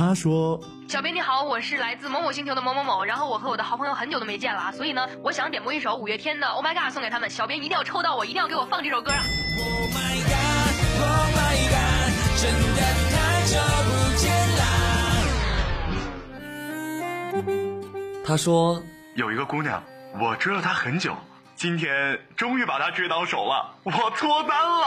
他说。小编你好，我是来自某某星球的某某某，然后我和我的好朋友很久都没见了啊，所以呢，我想点播一首五月天的《Oh My God》送给他们，小编一定要抽到我，一定要给我放这首歌啊！Oh my God，Oh my God，真的太久不见啦。他说有一个姑娘，我追了她很久，今天终于把她追到手了，我脱单了。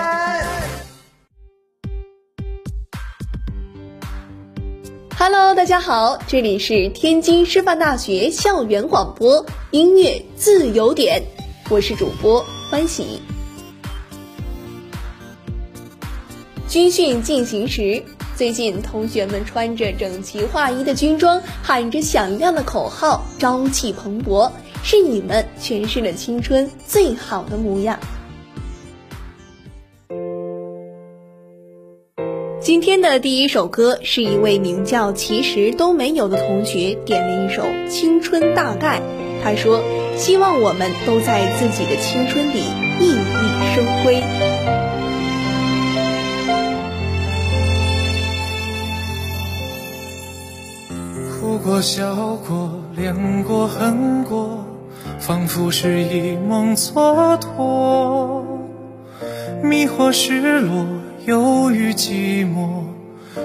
Hello，大家好，这里是天津师范大学校园广播音乐自由点，我是主播欢喜。军训进行时，最近同学们穿着整齐划一的军装，喊着响亮的口号，朝气蓬勃，是你们诠释了青春最好的模样。今天的第一首歌是一位名叫“其实都没有”的同学点了一首《青春大概》，他说：“希望我们都在自己的青春里熠熠生辉。”哭过、笑过、恋过、恨过，仿佛是一梦蹉跎，迷惑、失落。忧郁寂寞，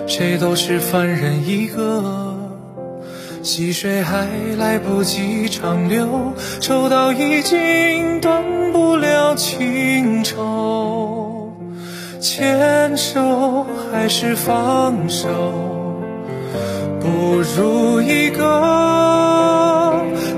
谁都是凡人一个。细水还来不及长流，抽到已经断不了情愁。牵手还是放手，不如一个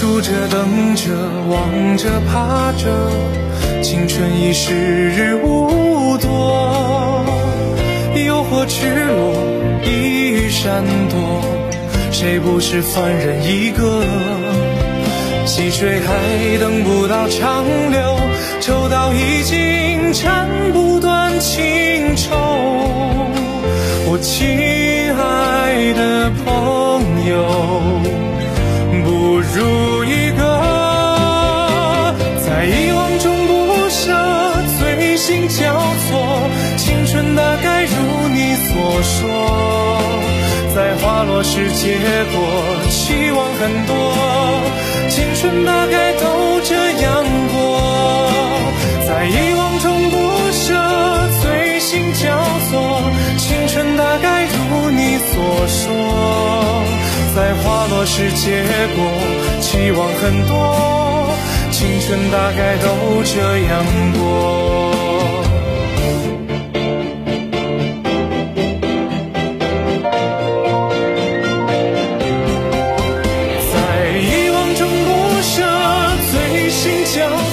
数着，等着，望着，怕着，青春已时日无多，诱惑赤裸，一语闪躲，谁不是凡人一个？细水还等不到长流，抽到已经斩不断情愁。我是结果，期望很多，青春大概都这样过，在遗忘中不舍，醉心交错，青春大概如你所说。在花落时结果，期望很多，青春大概都这样过。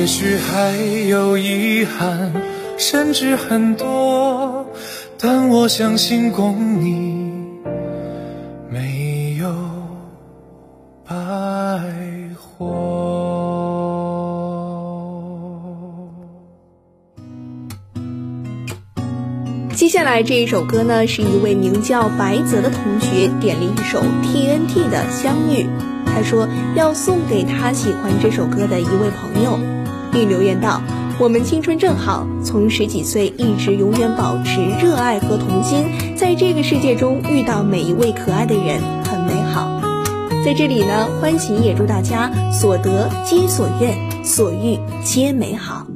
也许还有遗憾，甚至很多，但我相信共你没有白活。接下来这一首歌呢，是一位名叫白泽的同学点了一首 TNT 的《相遇》，他说要送给他喜欢这首歌的一位朋友，并留言道：“我们青春正好，从十几岁一直永远保持热爱和童心，在这个世界中遇到每一位可爱的人，很美好。”在这里呢，欢喜也祝大家所得皆所愿，所欲皆美好。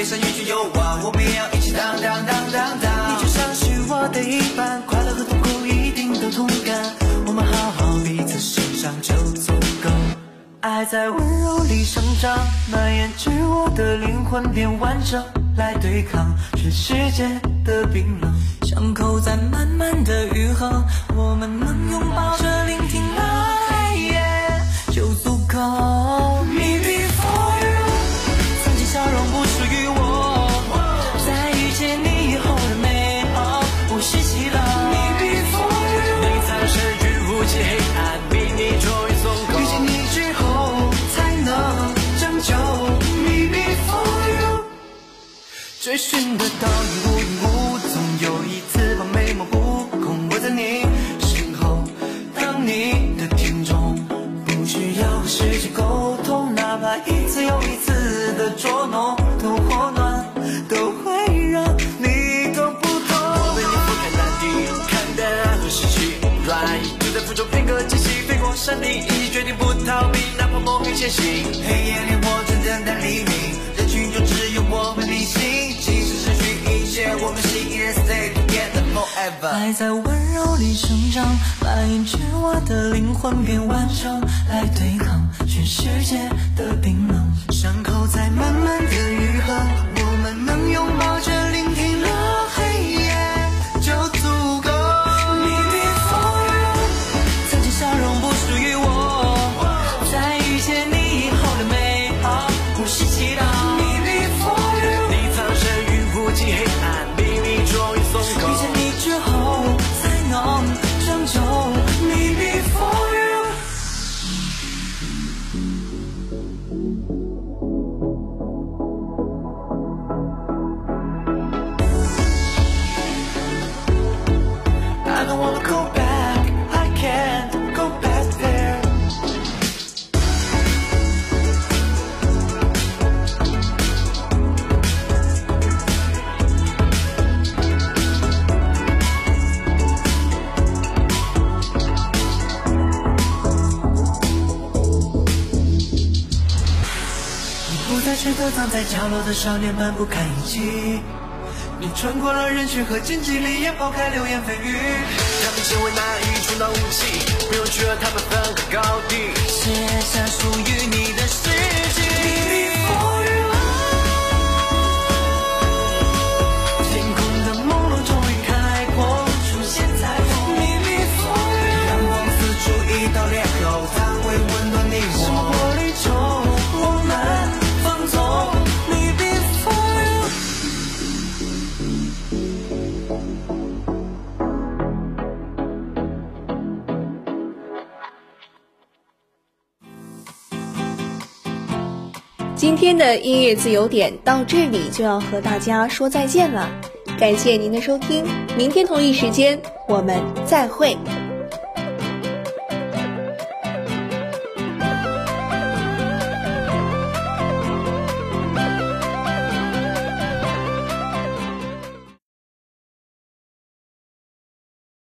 背上一句有我，我们也要一起当当当当当。你就像是我的一半，快乐和痛苦一定都同感。我们好好彼此欣赏就足够。爱在温柔里生长，蔓延至我的灵魂变完整，来对抗全世界的冰冷。伤口在慢慢的愈合，我们能拥抱追寻的倒影无影无踪，有一次把美梦扑空，我在你身后，当你的听众，不需要和世界沟通，哪怕一次又一次的捉弄，都或暖，都会让你懂不懂。我为你俯瞰大地，看淡和失去，软就在风中片刻间隙，飞过山顶，已决定不逃避，哪怕梦很前行。黑夜里我正等待黎明，我们是依然 stay together forever。爱在温柔里生长，蔓延至我的灵魂变完整，来对抗全世界的冰冷。伤口在慢慢的藏在角落的少年们不堪一击，你穿过了人群和荆棘里，也抛开流言蜚语。他们成为那一处闹武器，今天的音乐自由点到这里就要和大家说再见了。感谢您的收听，明天同一时间我们再会。